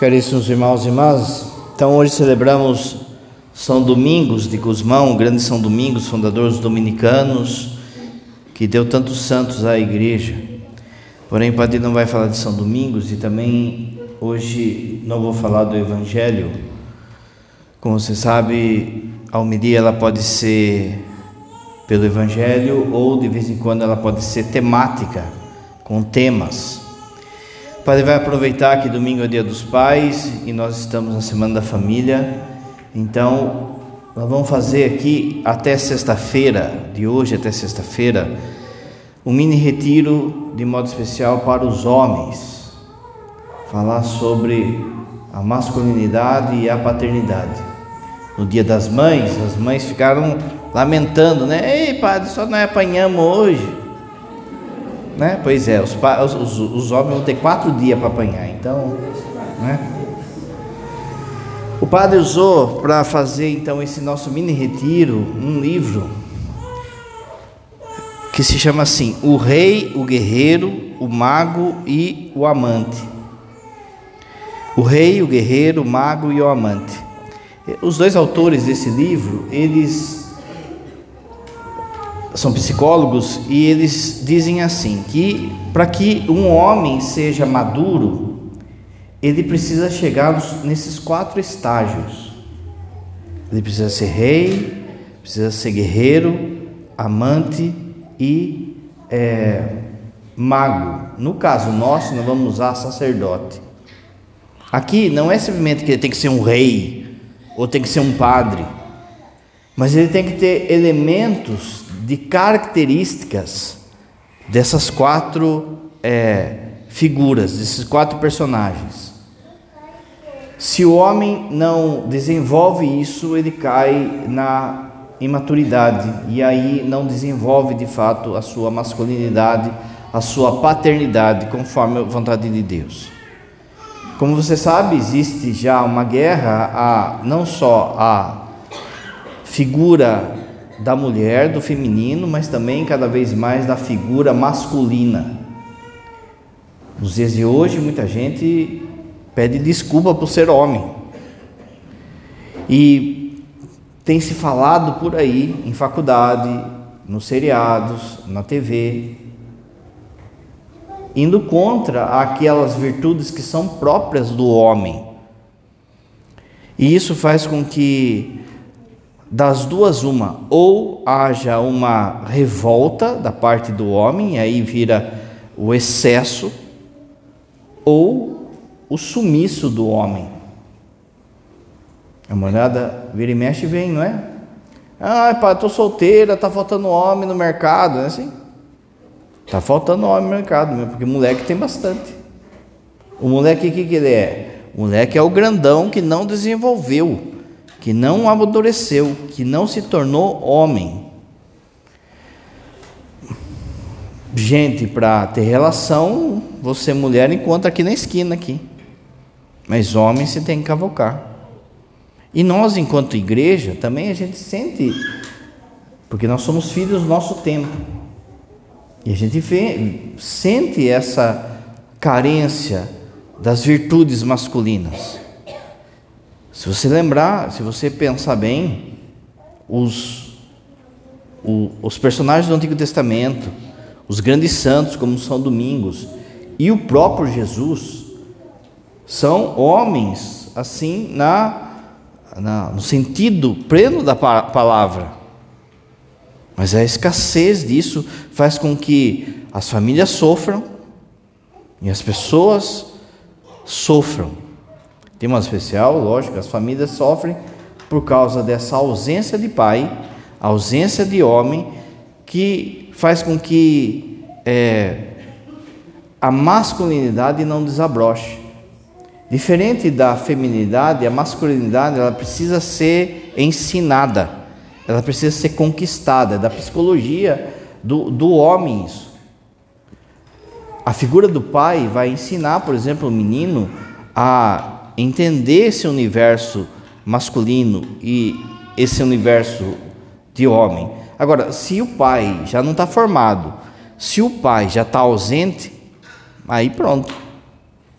Caríssimos irmãos e irmãs, então hoje celebramos São Domingos de Guzmão, o grande São Domingos, fundador dos dominicanos, que deu tantos santos à igreja. Porém, o padre não vai falar de São Domingos e também hoje não vou falar do Evangelho. Como você sabe, a homilia ela pode ser pelo Evangelho ou de vez em quando ela pode ser temática, com temas. O Padre vai aproveitar que domingo é dia dos pais e nós estamos na semana da família. Então, nós vamos fazer aqui até sexta-feira, de hoje até sexta-feira, um mini retiro de modo especial para os homens. Falar sobre a masculinidade e a paternidade. No dia das mães, as mães ficaram lamentando, né? Ei, padre, só nós apanhamos hoje. Né? Pois é, os, os, os homens vão ter quatro dias para apanhar, então. Né? O padre usou para fazer então esse nosso mini retiro um livro que se chama assim: O Rei, o Guerreiro, o Mago e o Amante. O Rei, o Guerreiro, o Mago e o Amante. Os dois autores desse livro, eles são psicólogos e eles dizem assim que para que um homem seja maduro, ele precisa chegar nesses quatro estágios. Ele precisa ser rei, precisa ser guerreiro, amante e é, mago. No caso nosso, nós vamos usar sacerdote. Aqui não é simplesmente que ele tem que ser um rei ou tem que ser um padre, mas ele tem que ter elementos de características dessas quatro é, figuras, desses quatro personagens. Se o homem não desenvolve isso, ele cai na imaturidade e aí não desenvolve de fato a sua masculinidade, a sua paternidade, conforme a vontade de Deus. Como você sabe, existe já uma guerra a não só a figura da mulher, do feminino, mas também cada vez mais da figura masculina. Nos dias de hoje, muita gente pede desculpa por ser homem. E tem se falado por aí, em faculdade, nos seriados, na TV, indo contra aquelas virtudes que são próprias do homem. E isso faz com que das duas uma, ou haja uma revolta da parte do homem, aí vira o excesso, ou o sumiço do homem. A mulherada vira e mexe e vem, não é? Ah, pai, estou solteira, está faltando homem no mercado, não é assim? Está faltando homem no mercado mesmo, porque moleque tem bastante. O moleque, o que, que ele é? O moleque é o grandão que não desenvolveu que não amadureceu, que não se tornou homem. Gente, para ter relação, você mulher encontra aqui na esquina aqui. Mas homem você tem que cavocar. E nós, enquanto igreja, também a gente sente, porque nós somos filhos do nosso tempo. E a gente vê, sente essa carência das virtudes masculinas. Se você lembrar, se você pensar bem, os, o, os personagens do Antigo Testamento, os grandes santos, como São Domingos, e o próprio Jesus, são homens, assim, na, na no sentido pleno da palavra. Mas a escassez disso faz com que as famílias sofram e as pessoas sofram. Tem uma especial, lógico, as famílias sofrem por causa dessa ausência de pai, ausência de homem, que faz com que é, a masculinidade não desabroche. Diferente da feminilidade, a masculinidade ela precisa ser ensinada, ela precisa ser conquistada, é da psicologia do, do homem isso. A figura do pai vai ensinar, por exemplo, o menino a entender esse universo masculino e esse universo de homem. Agora, se o pai já não está formado, se o pai já está ausente, aí pronto,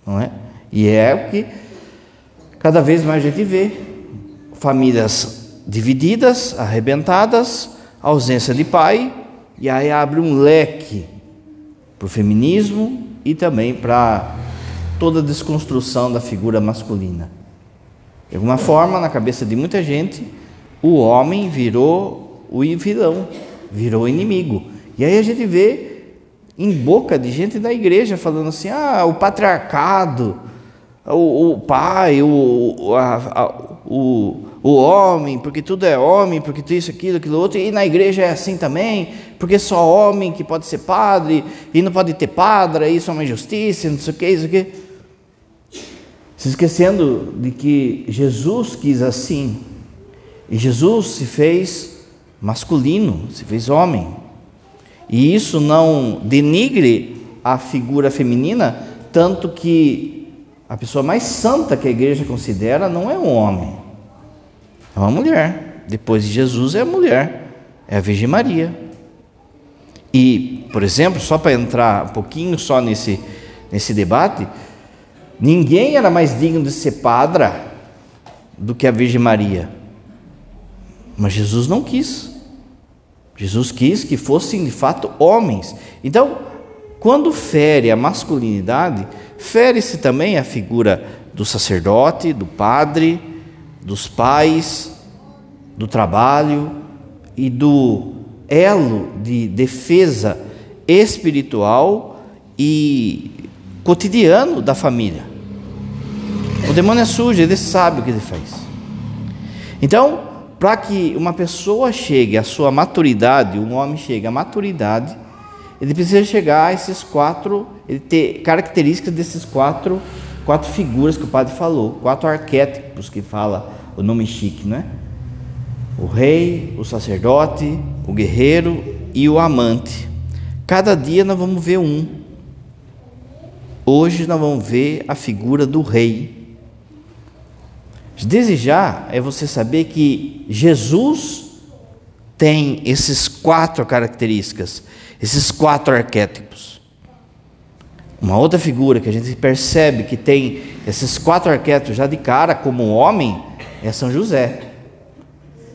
não é? E é o que Cada vez mais a gente vê famílias divididas, arrebentadas, ausência de pai, e aí abre um leque para o feminismo e também para toda a desconstrução da figura masculina. De alguma forma, na cabeça de muita gente, o homem virou o vilão, virou o inimigo. E aí a gente vê em boca de gente da igreja falando assim: ah, o patriarcado, o, o pai, o, a, a, o, o homem, porque tudo é homem, porque tudo isso, aquilo, aquilo outro, e na igreja é assim também, porque só homem que pode ser padre, e não pode ter padre, isso é uma injustiça, não sei o que, isso aqui. Se esquecendo de que Jesus quis assim, e Jesus se fez masculino, se fez homem. E isso não denigre a figura feminina, tanto que a pessoa mais santa que a igreja considera não é um homem, é uma mulher. Depois de Jesus é a mulher, é a Virgem Maria. E, por exemplo, só para entrar um pouquinho só nesse, nesse debate, Ninguém era mais digno de ser padra do que a Virgem Maria. Mas Jesus não quis. Jesus quis que fossem de fato homens. Então, quando fere a masculinidade, fere-se também a figura do sacerdote, do padre, dos pais, do trabalho e do elo de defesa espiritual e cotidiano da família. O demônio é sujo, ele sabe o que ele faz. Então, para que uma pessoa chegue à sua maturidade, um homem chegue à maturidade, ele precisa chegar a esses quatro, ele ter características desses quatro, quatro figuras que o padre falou, quatro arquétipos que fala o nome chique, não é? O rei, o sacerdote, o guerreiro e o amante. Cada dia nós vamos ver um. Hoje nós vamos ver a figura do rei. Desejar é você saber que Jesus tem esses quatro características, esses quatro arquétipos. Uma outra figura que a gente percebe que tem esses quatro arquétipos já de cara como homem é São José.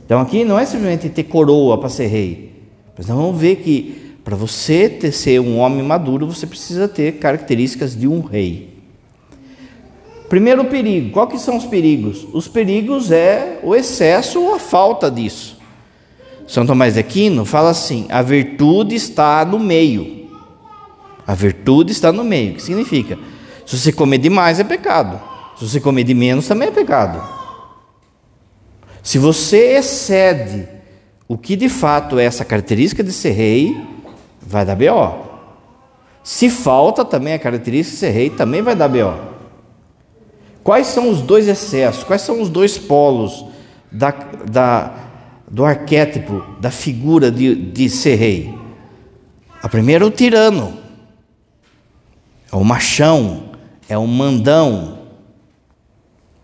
Então aqui não é simplesmente ter coroa para ser rei, mas nós vamos ver que para você ter, ser um homem maduro, você precisa ter características de um rei. Primeiro perigo, qual que são os perigos? Os perigos é o excesso ou a falta disso. São Tomás de Aquino fala assim: a virtude está no meio. A virtude está no meio. O que significa? Se você comer demais é pecado. Se você comer de menos também é pecado. Se você excede o que de fato é essa característica de ser rei, vai dar BO. Se falta também a característica de ser rei, também vai dar BO. Quais são os dois excessos? Quais são os dois polos da, da, do arquétipo, da figura de, de ser rei? A primeira é o tirano, é o machão, é o mandão.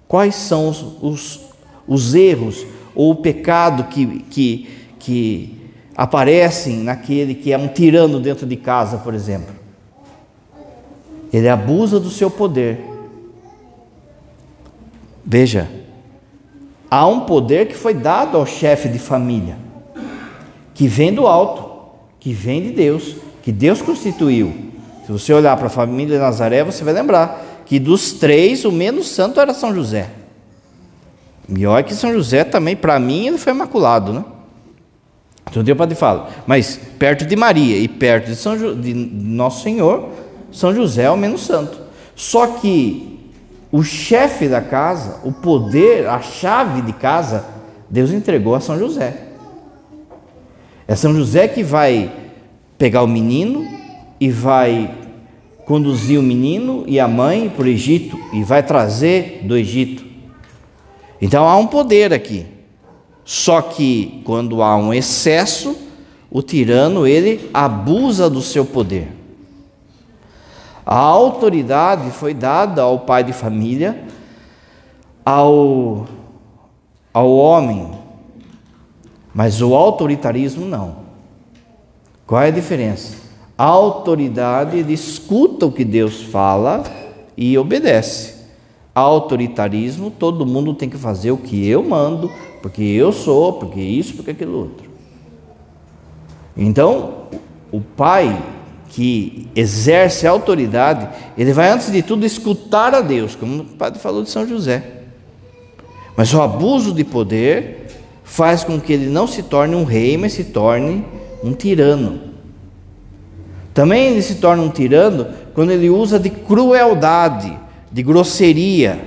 Quais são os, os, os erros ou o pecado que, que, que aparecem naquele que é um tirano dentro de casa, por exemplo? Ele abusa do seu poder Veja, há um poder que foi dado ao chefe de família, que vem do alto, que vem de Deus, que Deus constituiu. Se você olhar para a família de Nazaré, você vai lembrar que dos três, o menos santo era São José. Olha que São José também, para mim, ele foi imaculado, né? Então Deus pode falar, mas perto de Maria e perto de, São de Nosso Senhor, São José é o menos santo. Só que o chefe da casa, o poder, a chave de casa, Deus entregou a São José. É São José que vai pegar o menino e vai conduzir o menino e a mãe para o Egito e vai trazer do Egito. Então há um poder aqui. Só que quando há um excesso, o tirano ele abusa do seu poder. A autoridade foi dada ao pai de família, ao, ao homem, mas o autoritarismo não. Qual é a diferença? A autoridade ele escuta o que Deus fala e obedece. Autoritarismo, todo mundo tem que fazer o que eu mando, porque eu sou, porque isso, porque aquilo outro. Então, o pai que exerce autoridade, ele vai antes de tudo escutar a Deus, como o padre falou de São José. Mas o abuso de poder faz com que ele não se torne um rei, mas se torne um tirano. Também ele se torna um tirano quando ele usa de crueldade, de grosseria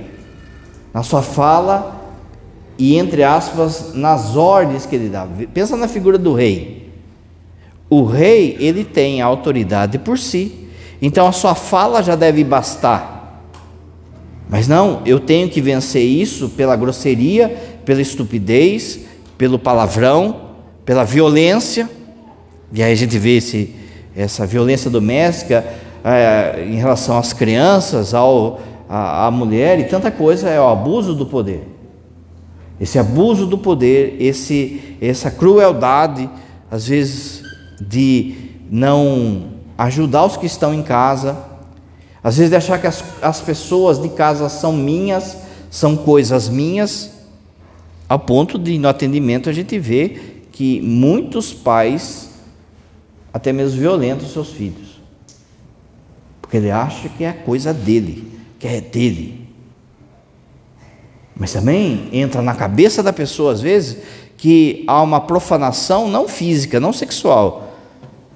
na sua fala e, entre aspas, nas ordens que ele dá. Pensa na figura do rei. O rei, ele tem autoridade por si. Então a sua fala já deve bastar. Mas não, eu tenho que vencer isso pela grosseria, pela estupidez, pelo palavrão, pela violência. E aí a gente vê esse, essa violência doméstica é, em relação às crianças, ao, à, à mulher e tanta coisa, é o abuso do poder. Esse abuso do poder, esse, essa crueldade, às vezes de não ajudar os que estão em casa, às vezes de achar que as, as pessoas de casa são minhas, são coisas minhas, ao ponto de no atendimento a gente vê que muitos pais até mesmo violentam seus filhos, porque ele acha que é coisa dele, que é dele. Mas também entra na cabeça da pessoa às vezes que há uma profanação não física, não sexual,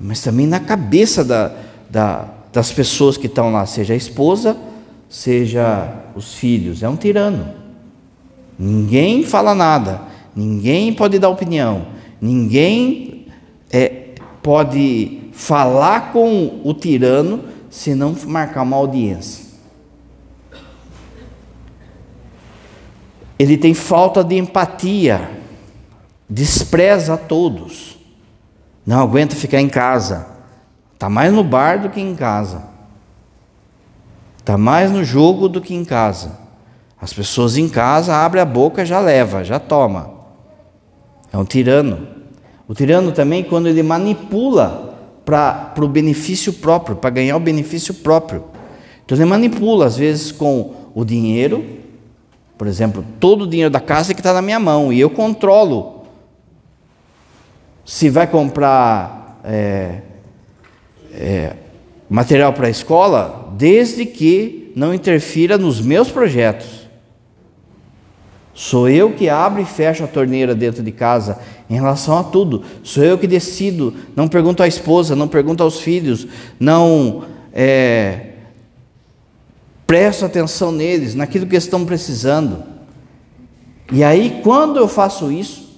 mas também na cabeça da, da, das pessoas que estão lá, seja a esposa, seja os filhos. É um tirano. Ninguém fala nada, ninguém pode dar opinião, ninguém é, pode falar com o tirano se não marcar uma audiência. Ele tem falta de empatia, despreza a todos. Não aguenta ficar em casa. Está mais no bar do que em casa. Está mais no jogo do que em casa. As pessoas em casa abrem a boca, já leva, já toma. É um tirano. O tirano também, quando ele manipula para o benefício próprio, para ganhar o benefício próprio. Então ele manipula, às vezes, com o dinheiro. Por exemplo, todo o dinheiro da casa que está na minha mão e eu controlo se vai comprar é, é, material para a escola, desde que não interfira nos meus projetos. Sou eu que abro e fecho a torneira dentro de casa em relação a tudo. Sou eu que decido. Não pergunto à esposa, não pergunto aos filhos, não é, presto atenção neles, naquilo que estão precisando. E aí, quando eu faço isso,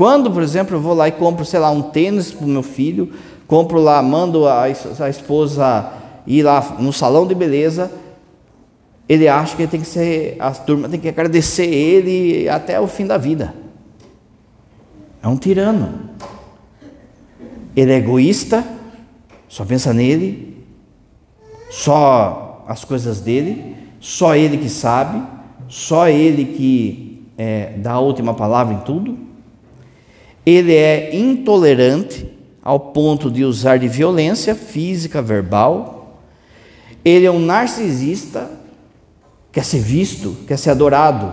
quando, por exemplo, eu vou lá e compro, sei lá, um tênis para o meu filho, compro lá, mando a, a esposa ir lá no salão de beleza, ele acha que tem que ser, a turma tem que agradecer ele até o fim da vida. É um tirano. Ele é egoísta, só pensa nele, só as coisas dele, só ele que sabe, só ele que é, dá a última palavra em tudo ele é intolerante ao ponto de usar de violência física, verbal. Ele é um narcisista, quer ser visto, quer ser adorado.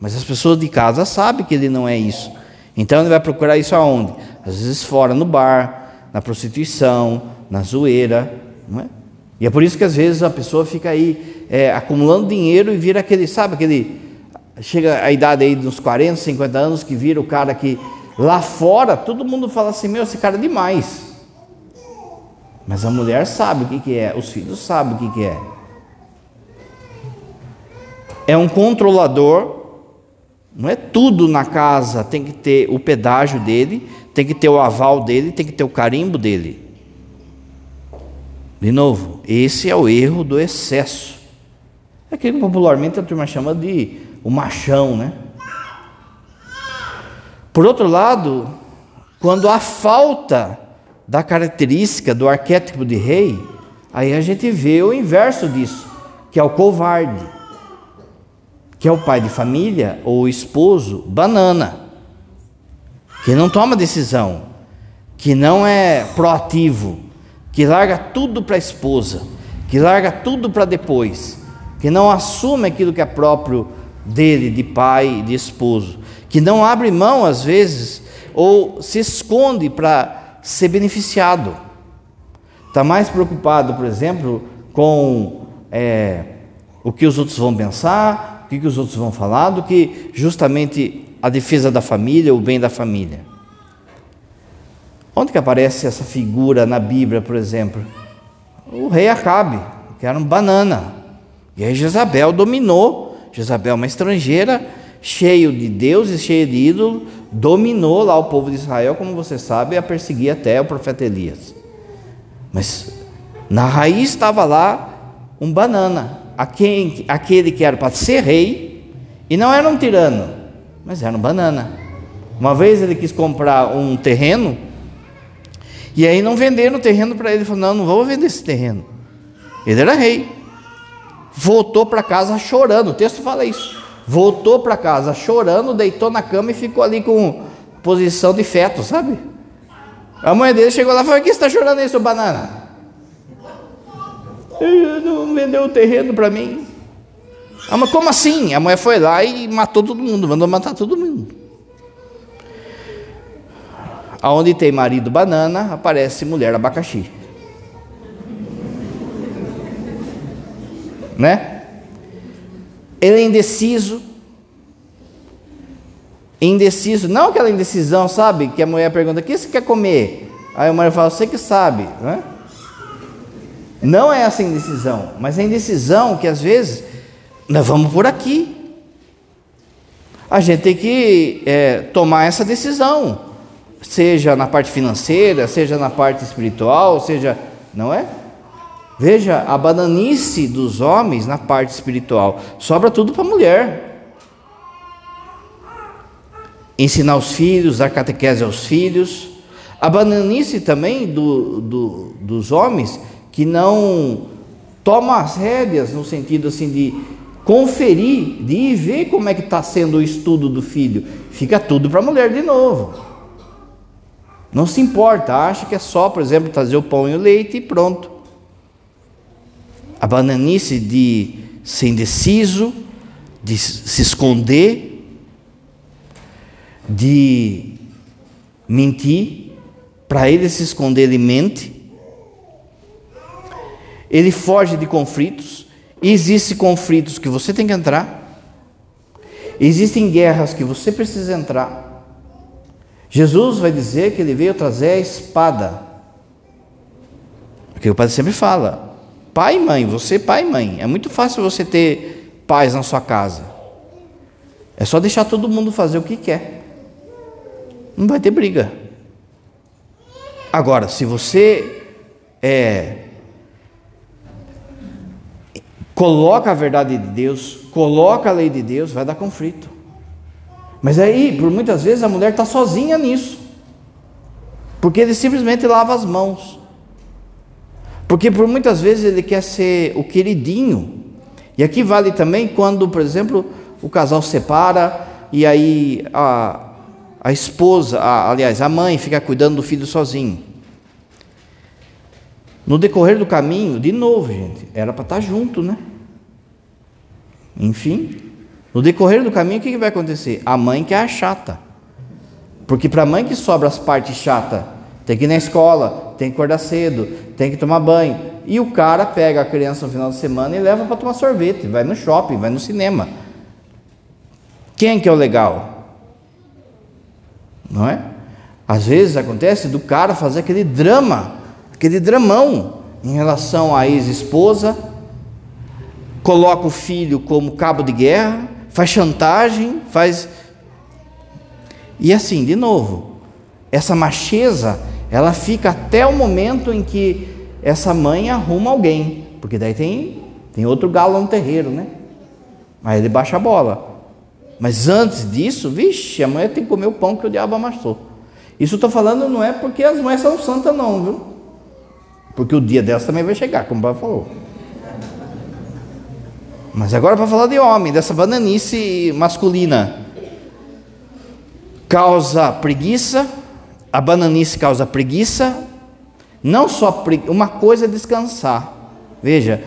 Mas as pessoas de casa sabem que ele não é isso. Então ele vai procurar isso aonde? Às vezes fora, no bar, na prostituição, na zoeira. Não é? E é por isso que às vezes a pessoa fica aí é, acumulando dinheiro e vira aquele, sabe, aquele. Chega a idade aí dos 40, 50 anos que vira o cara que Lá fora, todo mundo fala assim: meu, esse cara é demais. Mas a mulher sabe o que, que é, os filhos sabem o que, que é. É um controlador, não é tudo na casa, tem que ter o pedágio dele, tem que ter o aval dele, tem que ter o carimbo dele. De novo, esse é o erro do excesso. É aquilo que popularmente a turma chama de o machão, né? Por outro lado, quando há falta da característica do arquétipo de rei, aí a gente vê o inverso disso, que é o covarde, que é o pai de família ou o esposo banana, que não toma decisão, que não é proativo, que larga tudo para a esposa, que larga tudo para depois, que não assume aquilo que é próprio dele, de pai, de esposo, que não abre mão às vezes ou se esconde para ser beneficiado. Está mais preocupado, por exemplo, com é, o que os outros vão pensar, o que os outros vão falar, do que justamente a defesa da família, o bem da família. Onde que aparece essa figura na Bíblia, por exemplo? O rei Acabe, que era um banana. E aí Jezabel dominou. Jezabel, uma estrangeira, cheio de deuses, cheio de ídolos, dominou lá o povo de Israel, como você sabe, a perseguir até o profeta Elias. Mas na raiz estava lá um banana, aquele que era para ser rei, e não era um tirano, mas era um banana. Uma vez ele quis comprar um terreno, e aí não venderam o terreno para ele. Ele falou: Não, não vou vender esse terreno. Ele era rei. Voltou para casa chorando. O texto fala isso. Voltou para casa chorando, deitou na cama e ficou ali com posição de feto, sabe? A mãe dele chegou lá e falou: O que você está chorando aí, seu banana? Ele não vendeu o terreno para mim. Ah, mas como assim? A mãe foi lá e matou todo mundo, mandou matar todo mundo. Aonde tem marido banana, aparece mulher abacaxi. Né? Ele é indeciso. Indeciso, não aquela indecisão, sabe? Que a mulher pergunta: o que você quer comer? Aí a mulher fala: você que sabe, né? Não é essa indecisão, mas a indecisão que às vezes nós vamos por aqui. A gente tem que é, tomar essa decisão seja na parte financeira, seja na parte espiritual, seja, não é? Veja a bananice dos homens na parte espiritual, sobra tudo para a mulher. Ensinar os filhos, dar catequese aos filhos, a bananice também do, do, dos homens que não toma as rédeas no sentido assim de conferir, de ir ver como é que está sendo o estudo do filho, fica tudo para a mulher de novo. Não se importa, acha que é só, por exemplo, trazer o pão e o leite e pronto. A bananice de ser indeciso, de se esconder, de mentir, para ele se esconder, ele mente. Ele foge de conflitos. Existem conflitos que você tem que entrar. Existem guerras que você precisa entrar. Jesus vai dizer que ele veio trazer a espada. Porque o padre sempre fala: pai e mãe, você pai e mãe. É muito fácil você ter paz na sua casa. É só deixar todo mundo fazer o que quer. Não vai ter briga. Agora, se você é, coloca a verdade de Deus, coloca a lei de Deus, vai dar conflito. Mas aí, por muitas vezes, a mulher está sozinha nisso. Porque ele simplesmente lava as mãos. Porque por muitas vezes ele quer ser o queridinho. E aqui vale também quando, por exemplo, o casal separa e aí a, a esposa, a, aliás, a mãe fica cuidando do filho sozinho. No decorrer do caminho, de novo, gente, era para estar tá junto, né? Enfim, no decorrer do caminho, o que, vai acontecer? A mãe que é a chata. Porque para a mãe que sobra as partes chatas, tem que ir na escola, tem que acordar cedo, tem que tomar banho. E o cara pega a criança no final de semana e leva para tomar sorvete, vai no shopping, vai no cinema. Quem que é o legal? Não é? Às vezes acontece do cara fazer aquele drama, aquele dramão em relação à ex-esposa, coloca o filho como cabo de guerra, faz chantagem, faz. E assim, de novo, essa macheza, ela fica até o momento em que essa mãe arruma alguém, porque daí tem, tem outro galo no terreiro, né? Aí ele baixa a bola. Mas antes disso, vixe, a mãe tem que comer o pão que o diabo amassou. Isso eu estou falando não é porque as mães são santas, não, viu? Porque o dia delas também vai chegar, como o pai falou. Mas agora para falar de homem, dessa bananice masculina. Causa preguiça, a bananice causa preguiça, não só uma coisa é descansar. Veja,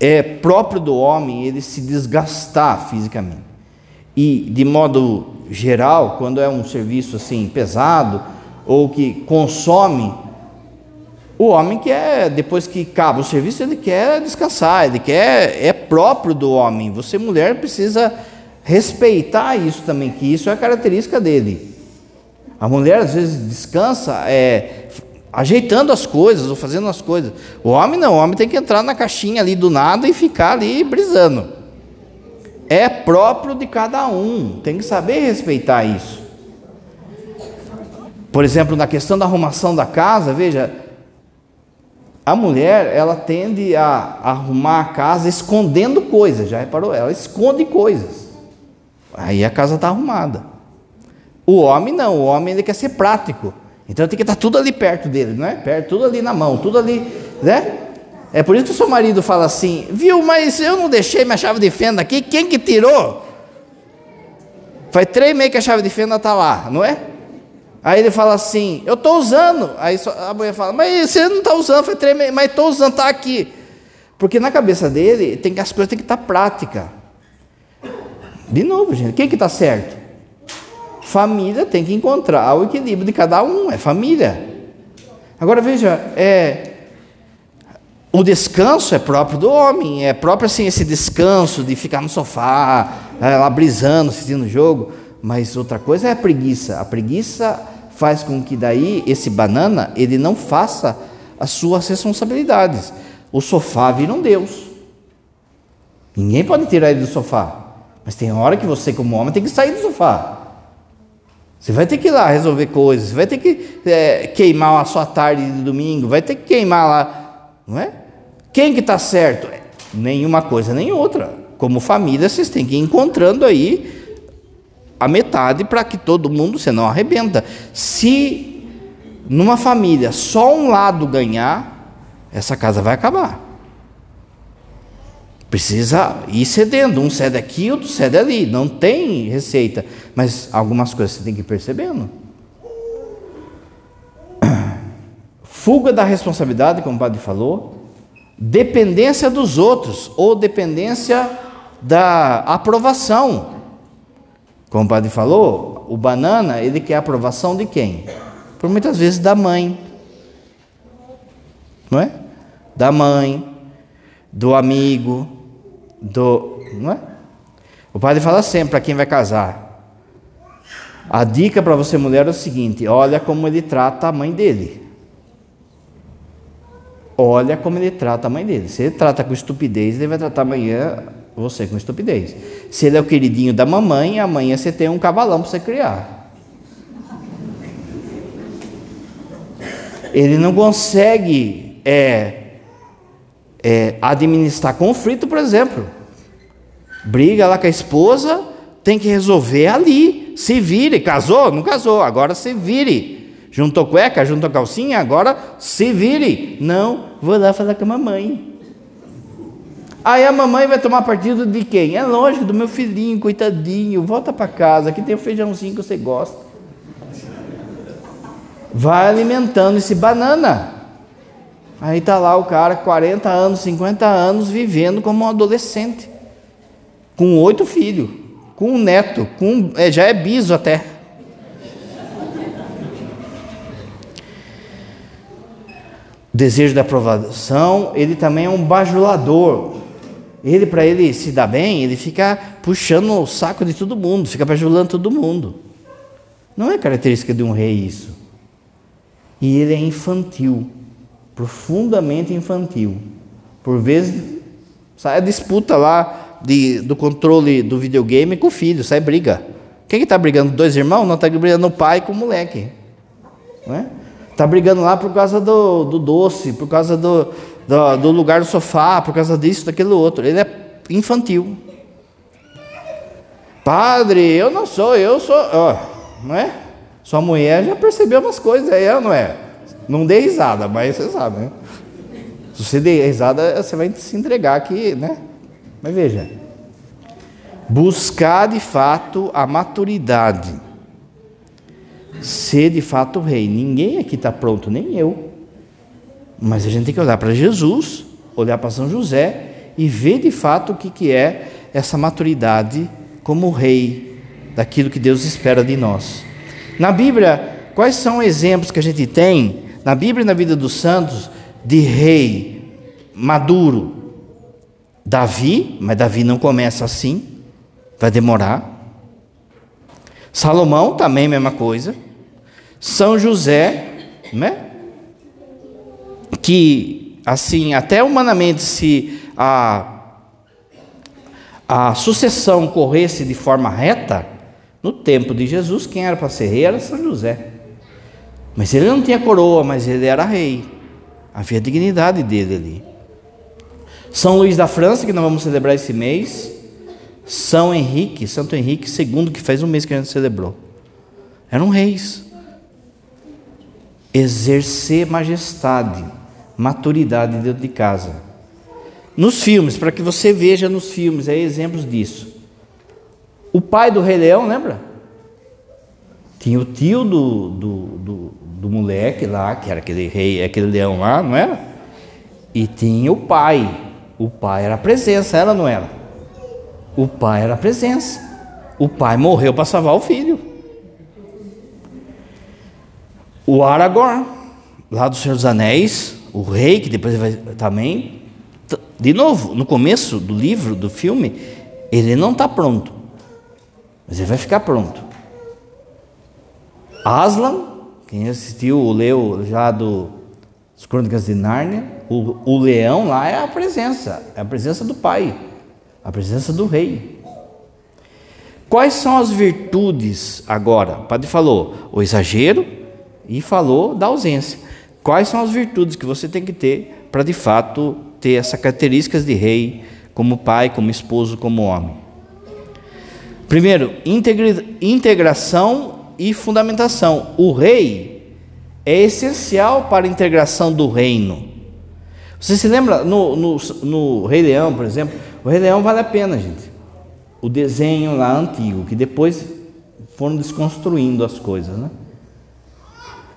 é próprio do homem ele se desgastar fisicamente. E de modo geral, quando é um serviço assim pesado ou que consome, o homem quer, depois que acaba o serviço, ele quer descansar, ele quer, é próprio do homem. Você, mulher, precisa respeitar isso também, que isso é a característica dele. A mulher às vezes descansa é, ajeitando as coisas ou fazendo as coisas. O homem não, o homem tem que entrar na caixinha ali do nada e ficar ali brisando. É próprio de cada um, tem que saber respeitar isso. Por exemplo, na questão da arrumação da casa, veja, a mulher, ela tende a arrumar a casa escondendo coisas, já reparou? Ela esconde coisas. Aí a casa está arrumada. O homem não, o homem ele quer ser prático. Então tem que estar tudo ali perto dele, não é? Perto, tudo ali na mão, tudo ali, né? É por isso que o seu marido fala assim, viu, mas eu não deixei minha chave de fenda aqui, quem que tirou? Faz três meses que a chave de fenda está lá, não é? Aí ele fala assim, eu estou usando. Aí a mulher fala, mas você não está usando, faz três meses, mas estou usando, está aqui. Porque na cabeça dele, tem as coisas têm que estar práticas. De novo, gente, quem que está certo? Família tem que encontrar o equilíbrio de cada um, é família. Agora veja, é, o descanso é próprio do homem, é próprio assim esse descanso de ficar no sofá, é, lá brisando, assistindo o jogo. Mas outra coisa é a preguiça. A preguiça faz com que daí esse banana ele não faça as suas responsabilidades. O sofá vira um Deus. Ninguém pode tirar ele do sofá. Mas tem hora que você, como homem, tem que sair do sofá. Você vai ter que ir lá resolver coisas, vai ter que é, queimar a sua tarde de domingo, vai ter que queimar lá, não é? Quem que está certo? Nenhuma coisa nem outra. Como família, vocês têm que ir encontrando aí a metade para que todo mundo, você não arrebenta. Se numa família só um lado ganhar, essa casa vai acabar. Precisa ir cedendo, um cede aqui, outro cede ali. Não tem receita, mas algumas coisas você tem que ir percebendo. Fuga da responsabilidade, como o padre falou, dependência dos outros ou dependência da aprovação. Como o padre falou, o banana, ele quer a aprovação de quem? Por muitas vezes da mãe. Não é? Da mãe, do amigo, do. Não é? O padre fala sempre para quem vai casar. A dica para você, mulher, é o seguinte: olha como ele trata a mãe dele. Olha como ele trata a mãe dele. Se ele trata com estupidez, ele vai tratar amanhã você com estupidez. Se ele é o queridinho da mamãe, amanhã você tem um cavalão para você criar. Ele não consegue é, é, administrar conflito, por exemplo. Briga lá com a esposa, tem que resolver ali. Se vire, casou? Não casou, agora se vire. Juntou cueca, juntou calcinha, agora se vire. Não, vou lá falar com a mamãe. Aí a mamãe vai tomar partido de quem? É lógico, do meu filhinho, coitadinho. Volta para casa, aqui tem o feijãozinho que você gosta. Vai alimentando esse banana. Aí está lá o cara, 40 anos, 50 anos, vivendo como um adolescente, com oito filhos, com um neto, com, é, já é biso até. O desejo da aprovação, ele também é um bajulador. Ele, para ele se dar bem, ele fica puxando o saco de todo mundo, fica bajulando todo mundo. Não é característica de um rei isso. E ele é infantil profundamente infantil. Por vezes sai a disputa lá de, do controle do videogame com o filho, sai briga. Quem está brigando? Dois irmãos? Não está brigando o pai com o moleque. Não é? Está brigando lá por causa do, do doce, por causa do, do, do, lugar do sofá, por causa disso, daquilo outro. Ele é infantil. Padre, eu não sou, eu sou. Ó, não é? Sua mulher já percebeu umas coisas aí, não é? Não dê risada, mas você sabe, né? Se você der risada, você vai se entregar aqui, né? Mas veja, buscar de fato a maturidade, ser de fato rei. Ninguém aqui está pronto, nem eu. Mas a gente tem que olhar para Jesus, olhar para São José e ver de fato o que, que é essa maturidade como rei daquilo que Deus espera de nós. Na Bíblia, quais são exemplos que a gente tem na Bíblia e na vida dos santos de rei maduro? Davi, mas Davi não começa assim, vai demorar. Salomão também mesma coisa. São José, né? Que assim, até humanamente se a a sucessão corresse de forma reta, no tempo de Jesus, quem era para ser rei era São José. Mas ele não tinha coroa, mas ele era rei. Havia dignidade dele ali. São Luís da França, que nós vamos celebrar esse mês. São Henrique, Santo Henrique II, que faz um mês que a gente celebrou. Eram reis. Exercer majestade, maturidade dentro de casa. Nos filmes, para que você veja nos filmes, é exemplos disso. O pai do Rei Leão, lembra? Tinha o tio do, do, do, do moleque lá, que era aquele rei, aquele leão lá, não era? E tinha o pai. O pai era a presença, ela não era? O pai era a presença. O pai morreu para salvar o filho. O Aragorn, lá do Senhor dos Anéis, o rei, que depois vai também, de novo, no começo do livro, do filme, ele não está pronto. Mas ele vai ficar pronto. Aslan, quem assistiu leu já do as Crônicas de Nárnia, o, o leão lá é a presença, é a presença do pai, a presença do rei. Quais são as virtudes agora? O padre falou o exagero e falou da ausência. Quais são as virtudes que você tem que ter para de fato ter essas características de rei, como pai, como esposo, como homem? Primeiro, integração e fundamentação. O rei é essencial para a integração do reino. Você se lembra no, no, no Rei Leão, por exemplo? O Rei Leão vale a pena, gente. O desenho lá antigo, que depois foram desconstruindo as coisas, né?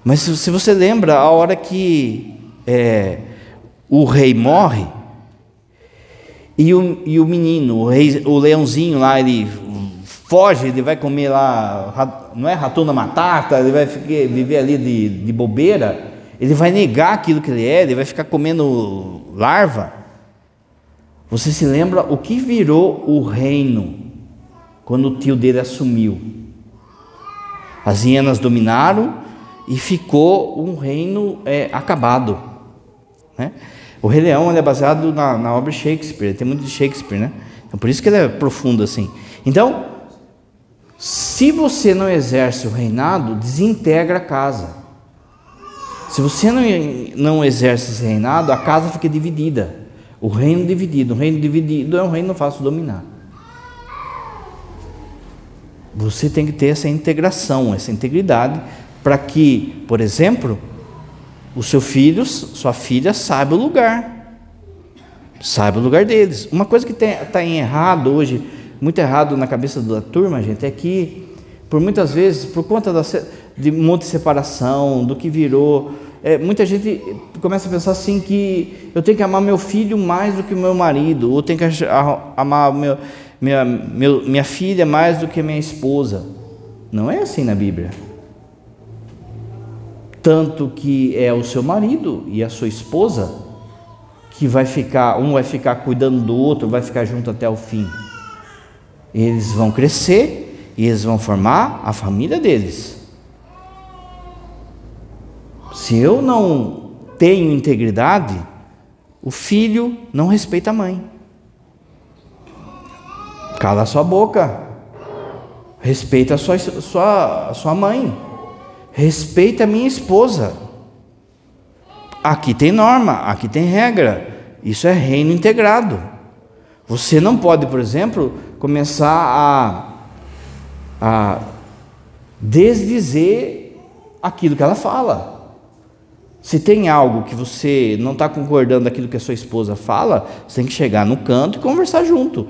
Mas se, você lembra, a hora que é, o rei morre, e o, e o menino, o, rei, o leãozinho lá, ele foge, ele vai comer lá, não é ratuna matata, ele vai ficar, viver ali de, de bobeira, ele vai negar aquilo que ele é, ele vai ficar comendo larva. Você se lembra o que virou o reino quando o tio dele assumiu? As hienas dominaram e ficou um reino é, acabado. Né? O Rei Leão é baseado na, na obra Shakespeare, tem muito de Shakespeare, né? Então, por isso que ele é profundo assim. Então, se você não exerce o reinado, desintegra a casa. Se você não, não exerce esse reinado, a casa fica dividida. O reino dividido. O reino dividido é um reino fácil de dominar. Você tem que ter essa integração, essa integridade, para que, por exemplo, o seu filho, sua filha saiba o lugar. Saiba o lugar deles. Uma coisa que está em errado hoje muito errado na cabeça da turma, gente, é que, por muitas vezes, por conta da, de um monte de separação, do que virou, é, muita gente começa a pensar assim que eu tenho que amar meu filho mais do que meu marido, ou tenho que amar meu, minha, meu, minha filha mais do que minha esposa. Não é assim na Bíblia. Tanto que é o seu marido e a sua esposa que vai ficar, um vai ficar cuidando do outro, vai ficar junto até o fim. Eles vão crescer e eles vão formar a família deles. Se eu não tenho integridade, o filho não respeita a mãe. Cala sua boca. Respeita a sua, sua, sua mãe. Respeita a minha esposa. Aqui tem norma, aqui tem regra. Isso é reino integrado. Você não pode, por exemplo, começar a, a desdizer aquilo que ela fala. Se tem algo que você não está concordando daquilo que a sua esposa fala, você tem que chegar no canto e conversar junto.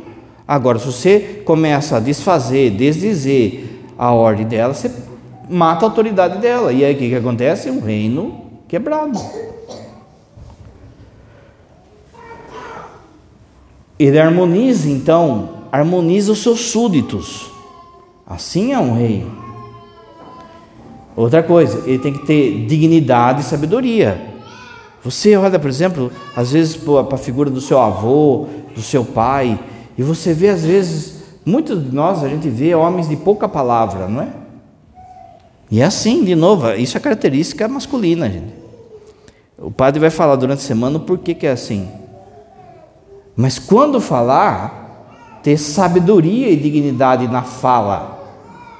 Agora, se você começa a desfazer, desdizer a ordem dela, você mata a autoridade dela. E aí o que, que acontece? Um reino quebrado. Ele harmoniza, então, harmoniza os seus súditos. Assim é um rei. Outra coisa, ele tem que ter dignidade e sabedoria. Você olha, por exemplo, às vezes para a figura do seu avô, do seu pai, e você vê, às vezes, muitos de nós, a gente vê homens de pouca palavra, não é? E é assim, de novo, isso é característica masculina, gente. O padre vai falar durante a semana o porquê que é assim. Mas quando falar, ter sabedoria e dignidade na fala.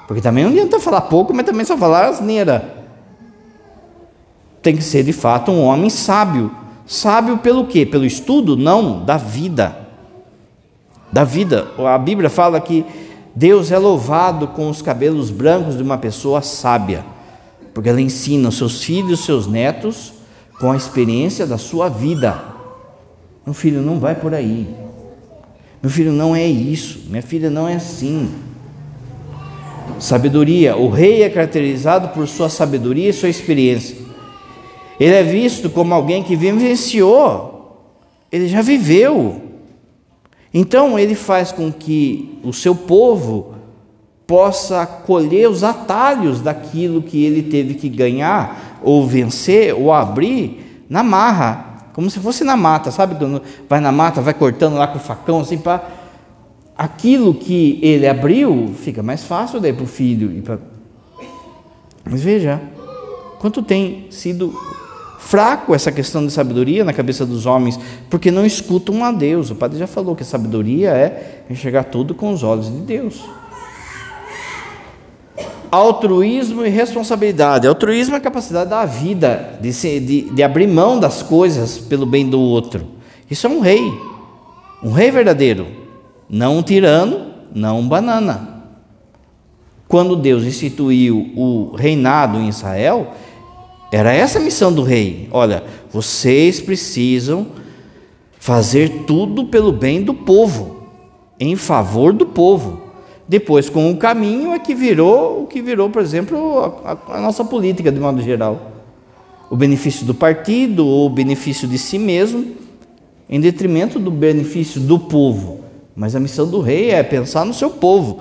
Porque também não adianta falar pouco, mas também só falar asneira. Tem que ser de fato um homem sábio. Sábio pelo quê? Pelo estudo? Não, da vida. Da vida. A Bíblia fala que Deus é louvado com os cabelos brancos de uma pessoa sábia, porque ela ensina os seus filhos, seus netos, com a experiência da sua vida. Meu filho, não vai por aí. Meu filho, não é isso. Minha filha, não é assim. Sabedoria. O rei é caracterizado por sua sabedoria e sua experiência. Ele é visto como alguém que vivenciou, ele já viveu. Então ele faz com que o seu povo possa colher os atalhos daquilo que ele teve que ganhar, ou vencer, ou abrir na marra, como se fosse na mata, sabe? Quando vai na mata, vai cortando lá com o facão, assim, para. Aquilo que ele abriu fica mais fácil daí para o filho. Pra... Mas veja, quanto tem sido fraco essa questão de sabedoria na cabeça dos homens, porque não escutam a Deus. O padre já falou que a sabedoria é enxergar tudo com os olhos de Deus. Altruísmo e responsabilidade. Altruísmo é a capacidade da vida, de, ser, de, de abrir mão das coisas pelo bem do outro. Isso é um rei, um rei verdadeiro, não um tirano, não um banana. Quando Deus instituiu o reinado em Israel, era essa a missão do rei. Olha, vocês precisam fazer tudo pelo bem do povo, em favor do povo. Depois, com o caminho, é que virou o que virou, por exemplo, a, a, nossa política de modo geral. O benefício do partido ou o benefício de si mesmo, em detrimento do benefício do povo. Mas a missão do rei é pensar no seu povo.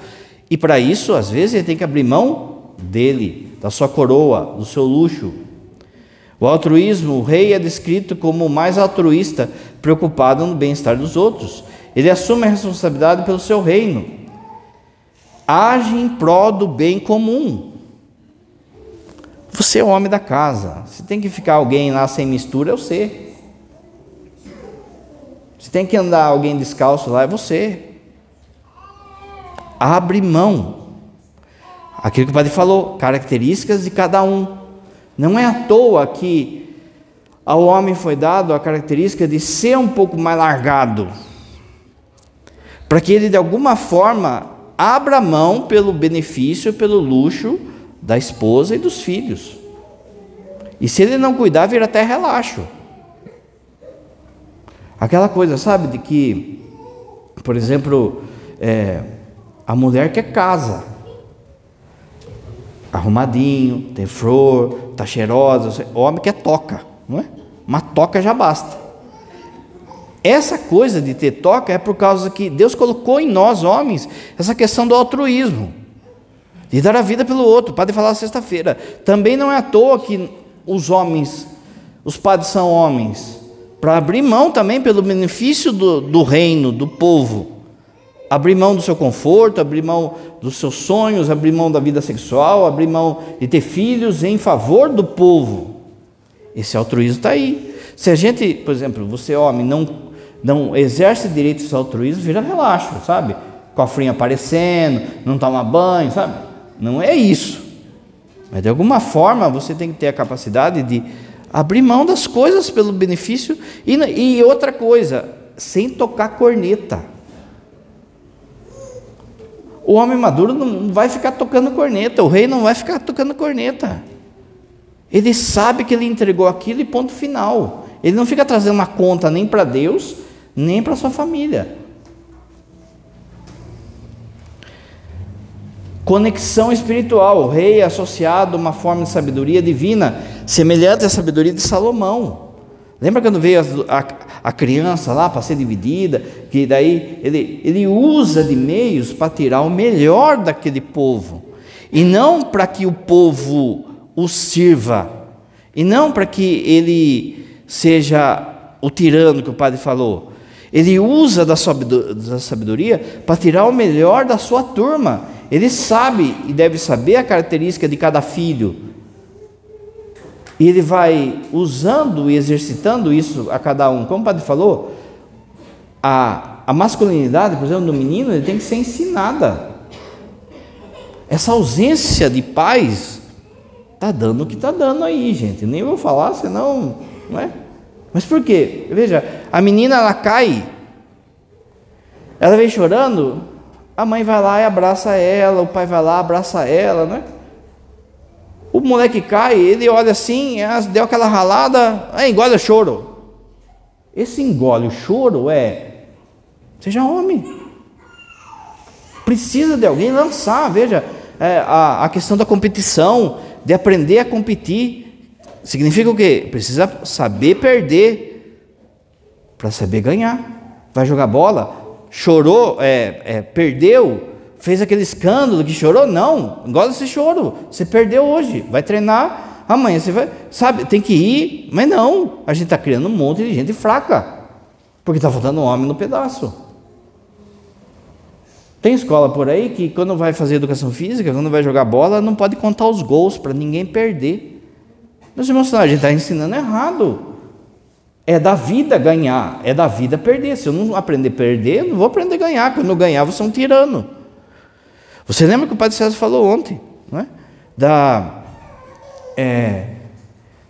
E para isso, às vezes, ele tem que abrir mão dele, da sua coroa, do seu luxo, o altruísmo, o rei é descrito como o mais altruísta, preocupado no bem-estar dos outros. Ele assume a responsabilidade pelo seu reino. Age em prol do bem comum. Você é o homem da casa. Se tem que ficar alguém lá sem mistura, é você. Se tem que andar alguém descalço lá, é você. Abre mão. Aquilo que o padre falou, características de cada um. Não é à toa que ao homem foi dado a característica de ser um pouco mais largado, para que ele de alguma forma abra mão pelo benefício, pelo luxo da esposa e dos filhos. E se ele não cuidar, vira até relaxo. Aquela coisa, sabe, de que, por exemplo, é, a mulher quer casa, arrumadinho, tem flor, tá cheirosa. O homem quer toca, não é? Uma toca já basta. Essa coisa de ter toca é por causa que Deus colocou em nós, homens, essa questão do altruísmo, de dar a vida pelo outro. O padre falar sexta-feira. Também não é à toa que os homens, os padres são homens, para abrir mão também pelo benefício do, do reino, do povo abrir mão do seu conforto, abrir mão dos seus sonhos, abrir mão da vida sexual, abrir mão de ter filhos em favor do povo. Esse altruísmo está aí. Se a gente, por exemplo, você homem, não, não exerce direito esse altruísmo, vira relaxo, sabe? Cofrinho aparecendo, não toma banho, sabe? Não é isso. Mas de alguma forma você tem que ter a capacidade de abrir mão das coisas pelo benefício. E, e outra coisa, sem tocar corneta. O homem maduro não vai ficar tocando corneta, o rei não vai ficar tocando corneta. Ele sabe que ele entregou aquilo e ponto final. Ele não fica trazendo uma conta nem para Deus, nem para sua família. Conexão espiritual. O rei associado a uma forma de sabedoria divina, semelhante à sabedoria de Salomão. Lembra quando veio a, a, a criança lá para ser dividida, que daí ele, ele usa de meios para tirar o melhor daquele povo, e não para que o povo o sirva, e não para que ele seja o tirano que o padre falou. Ele usa da sabedoria para tirar o melhor da sua turma. Ele sabe e deve saber a característica de cada filho. E ele vai usando e exercitando isso a cada um. Como o padre falou, a, a masculinidade, por exemplo, do menino, ele tem que ser ensinada. Essa ausência de pais está dando o que está dando aí, gente. Nem vou falar, senão. Não é? Mas por quê? Veja, a menina ela cai, ela vem chorando, a mãe vai lá e abraça ela, o pai vai lá, abraça ela, né? O moleque cai, ele olha assim, deu aquela ralada, é, engole o choro. Esse engole o choro é, seja homem. Precisa de alguém lançar, veja, é, a, a questão da competição, de aprender a competir. Significa o quê? Precisa saber perder para saber ganhar. Vai jogar bola, chorou, é, é, perdeu, fez aquele escândalo que chorou? Não, engole esse choro. Você perdeu hoje, vai treinar amanhã. Você vai, sabe, tem que ir, mas não. A gente está criando um monte de gente fraca, porque está faltando homem no pedaço. Tem escola por aí que quando vai fazer educação física, quando vai jogar bola, não pode contar os gols para ninguém perder. Meus irmãos, a gente está ensinando errado. É da vida ganhar, é da vida perder. Se eu não aprender a perder, não vou aprender a ganhar. Quando eu ganhar, você é um tirano. Você lembra que o Padre César falou ontem, não é? Da, é,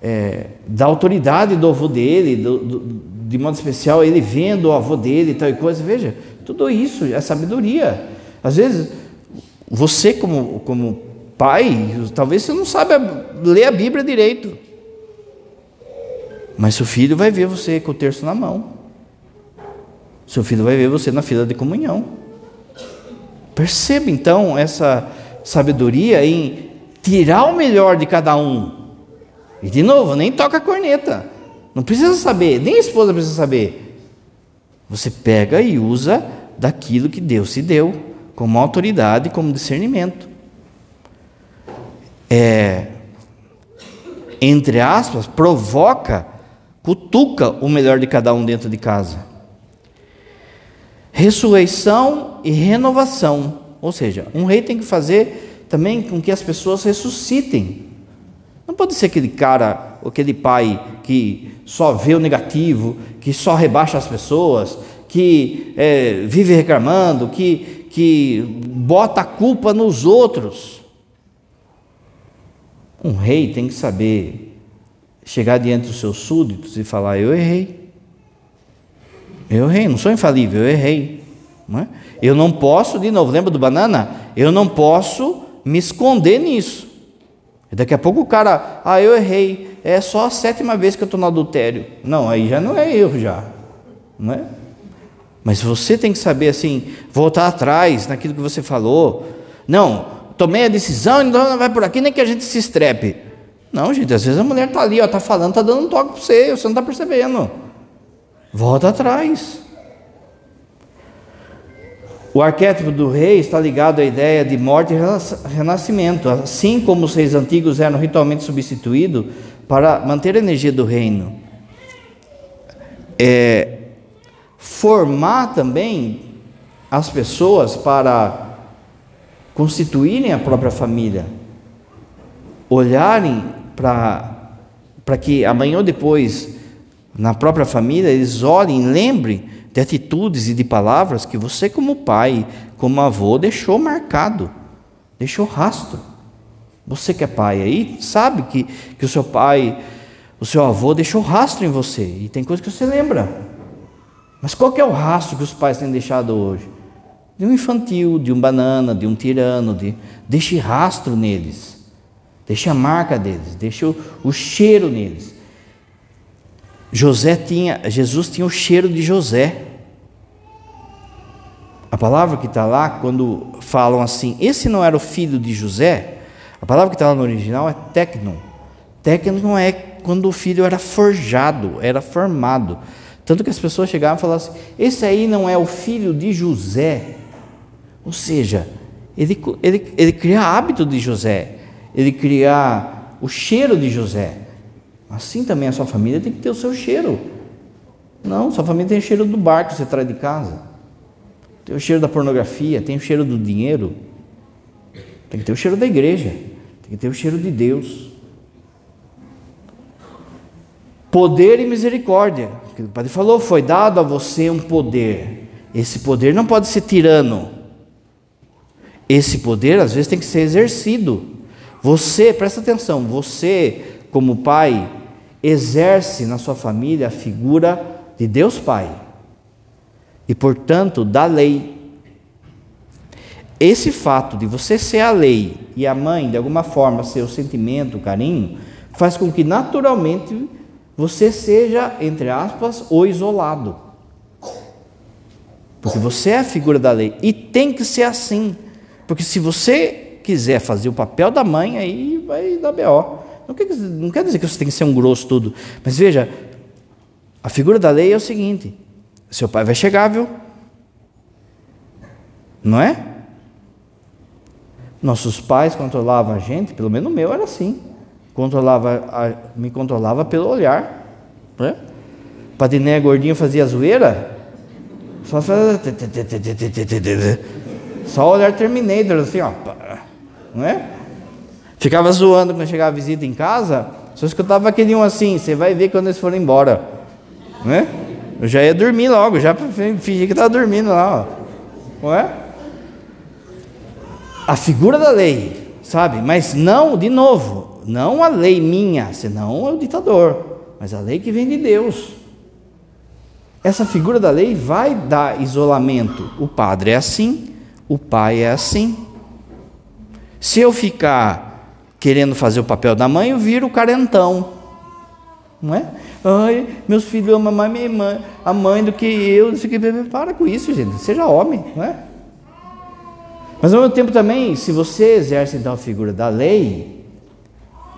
é, da autoridade do avô dele, do, do, de modo especial, ele vendo o avô dele e tal e coisa. Veja, tudo isso é sabedoria. Às vezes, você, como, como pai, talvez você não sabe ler a Bíblia direito. Mas seu filho vai ver você com o terço na mão. Seu filho vai ver você na fila de comunhão. Perceba então essa sabedoria em tirar o melhor de cada um. E de novo, nem toca a corneta. Não precisa saber, nem a esposa precisa saber. Você pega e usa daquilo que Deus te deu, como autoridade, como discernimento é, entre aspas, provoca, cutuca o melhor de cada um dentro de casa. Ressurreição e renovação. Ou seja, um rei tem que fazer também com que as pessoas ressuscitem. Não pode ser aquele cara, aquele pai que só vê o negativo, que só rebaixa as pessoas, que é, vive reclamando, que, que bota a culpa nos outros. Um rei tem que saber chegar diante dos seus súditos e falar: Eu errei. Eu errei, não sou infalível, eu errei. Não é? Eu não posso, de novo, lembra do banana? Eu não posso me esconder nisso. Daqui a pouco o cara, ah, eu errei, é só a sétima vez que eu estou no adultério. Não, aí já não é erro já. Não é? Mas você tem que saber assim, voltar atrás naquilo que você falou. Não, tomei a decisão, então não vai por aqui, nem que a gente se estrepe. Não, gente, às vezes a mulher está ali, está falando, está dando um toque para você, você não está percebendo. Volta atrás. O arquétipo do rei está ligado à ideia de morte e renascimento, assim como os reis antigos eram ritualmente substituídos para manter a energia do reino. É, formar também as pessoas para constituírem a própria família, olharem para que amanhã ou depois, na própria família, eles olhem, lembrem de atitudes e de palavras que você, como pai, como avô, deixou marcado, deixou rastro. Você que é pai aí, sabe que, que o seu pai, o seu avô deixou rastro em você, e tem coisas que você lembra. Mas qual é o rastro que os pais têm deixado hoje? De um infantil, de um banana, de um tirano, de, deixe rastro neles, deixe a marca deles, deixe o, o cheiro neles. José tinha, Jesus tinha o cheiro de José. A palavra que está lá, quando falam assim, esse não era o filho de José, a palavra que está lá no original é tecno. Tecno é quando o filho era forjado, era formado. Tanto que as pessoas chegavam e falavam assim: esse aí não é o filho de José. Ou seja, ele, ele, ele cria hábito de José, ele cria o cheiro de José. Assim também a sua família tem que ter o seu cheiro. Não, sua família tem o cheiro do barco que você traz de casa. Tem o cheiro da pornografia, tem o cheiro do dinheiro. Tem que ter o cheiro da igreja. Tem que ter o cheiro de Deus. Poder e misericórdia. O padre falou, foi dado a você um poder. Esse poder não pode ser tirano. Esse poder às vezes tem que ser exercido. Você, presta atenção, você, como pai, exerce na sua família a figura de Deus Pai e, portanto, da lei. Esse fato de você ser a lei e a mãe, de alguma forma, ser o sentimento, o carinho, faz com que naturalmente você seja, entre aspas, o isolado. Porque você é a figura da lei e tem que ser assim. Porque se você quiser fazer o papel da mãe, aí vai dar B.O. Não quer, não quer dizer que você tem que ser um grosso tudo. Mas veja, a figura da lei é o seguinte: seu pai vai chegar, viu? Não é? Nossos pais controlavam a gente, pelo menos o meu era assim. Controlava a, me controlava pelo olhar. Né? Patiné gordinho fazia zoeira. Só fazia. Só olhar Terminator, assim, ó. Não é? Ficava zoando quando chegava a visita em casa, só escutava aquele um assim, você vai ver quando eles forem embora. Não é? Eu já ia dormir logo, já fingi que estava dormindo lá, ó. Não é? A figura da lei, sabe? Mas não, de novo, não a lei minha, senão é o ditador, mas a lei que vem de Deus. Essa figura da lei vai dar isolamento. O padre é assim, o pai é assim. Se eu ficar querendo fazer o papel da mãe, eu viro carentão. Não é? Ai, meus filhos amam mais minha mãe, a mãe do que eu. Para com isso, gente. Seja homem, não é? Mas ao mesmo tempo também, se você exerce então a figura da lei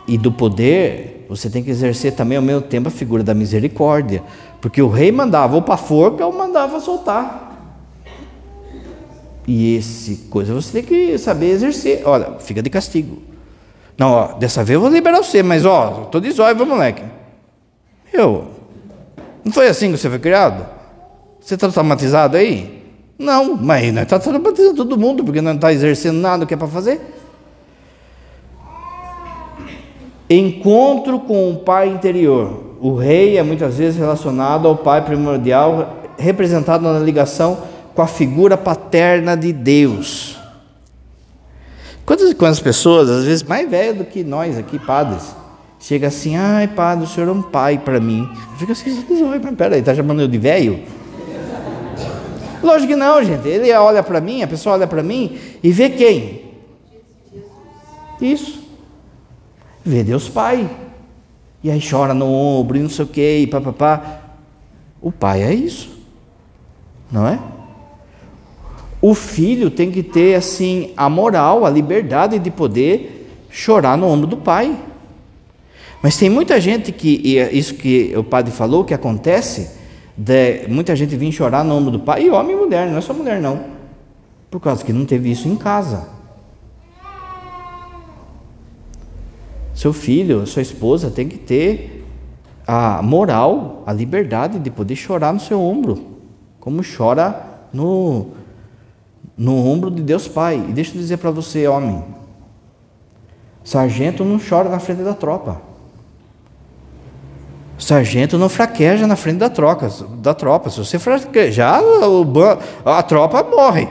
e do poder, você tem que exercer também ao mesmo tempo a figura da misericórdia. Porque o rei mandava ou para a forca ou mandava soltar. E esse coisa você tem que saber exercer. Olha, fica de castigo. Não, ó, dessa vez eu vou liberar você, mas ó, tô de zóio, moleque. Eu. Não foi assim que você foi criado? Você está traumatizado aí? Não, mas nós está traumatizando todo mundo, porque não está exercendo nada que é para fazer. Encontro com o pai interior. O rei é muitas vezes relacionado ao pai primordial, representado na ligação com a figura paterna de Deus. Quantas, quantas pessoas, às vezes mais velhas do que nós aqui, padres, chega assim, ai padre, o senhor é um pai para mim. Fica assim, peraí, está chamando eu de velho? Lógico que não, gente. Ele olha para mim, a pessoa olha para mim e vê quem? Isso. Vê Deus Pai. E aí chora no ombro e não sei o que, e papapá. O pai é isso. Não é? O filho tem que ter assim a moral, a liberdade de poder chorar no ombro do pai. Mas tem muita gente que é isso que o padre falou que acontece, de, muita gente vir chorar no ombro do pai, e homem e mulher, não é só mulher não, por causa que não teve isso em casa. Seu filho, sua esposa tem que ter a moral, a liberdade de poder chorar no seu ombro, como chora no, no ombro de Deus Pai. E deixa eu dizer para você, homem: sargento não chora na frente da tropa. Sargento não fraqueja na frente da troca, da tropa. Se você fraquejar, a tropa morre.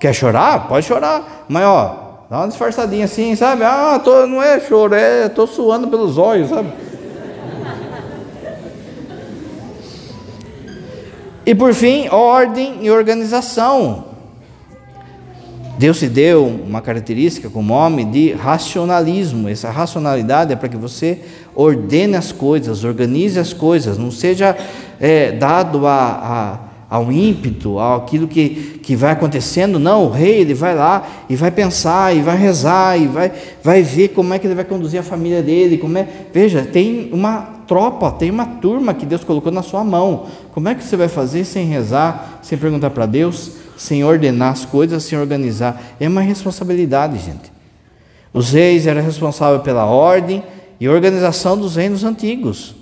Quer chorar? Pode chorar. Mas ó, dá uma disfarçadinha assim, sabe? Ah, tô, não é choro, é tô suando pelos olhos, sabe? E por fim, ordem e organização. Deus se deu uma característica como homem de racionalismo. Essa racionalidade é para que você ordene as coisas, organize as coisas, não seja é, dado a, a, ao ímpeto, aquilo que, que vai acontecendo. Não, o rei ele vai lá e vai pensar, e vai rezar, e vai, vai ver como é que ele vai conduzir a família dele. Como é... Veja, tem uma tropa, tem uma turma que Deus colocou na sua mão. Como é que você vai fazer sem rezar, sem perguntar para Deus, sem ordenar as coisas, sem organizar? É uma responsabilidade, gente. Os reis eram responsáveis pela ordem e organização dos reinos antigos.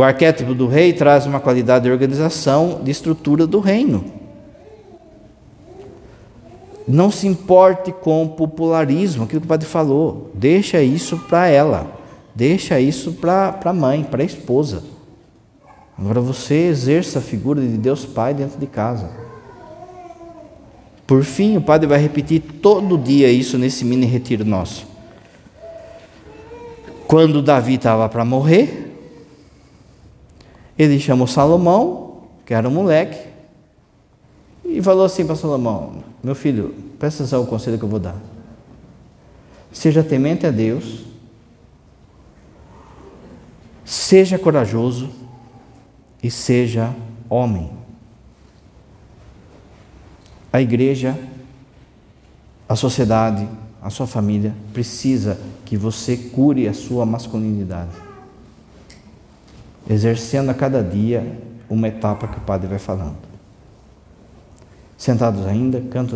O arquétipo do rei traz uma qualidade de organização, de estrutura do reino. Não se importe com o popularismo, aquilo que o padre falou. Deixa isso para ela. Deixa isso para a mãe, para a esposa. Agora você exerça a figura de Deus Pai dentro de casa. Por fim, o padre vai repetir todo dia isso nesse mini retiro nosso. Quando Davi estava para morrer, ele chamou Salomão, que era um moleque, e falou assim para Salomão: Meu filho, presta atenção ao conselho que eu vou dar. Seja temente a Deus, seja corajoso e seja homem. A igreja, a sociedade, a sua família precisa que você cure a sua masculinidade exercendo a cada dia uma etapa que o padre vai falando. Sentados ainda, canto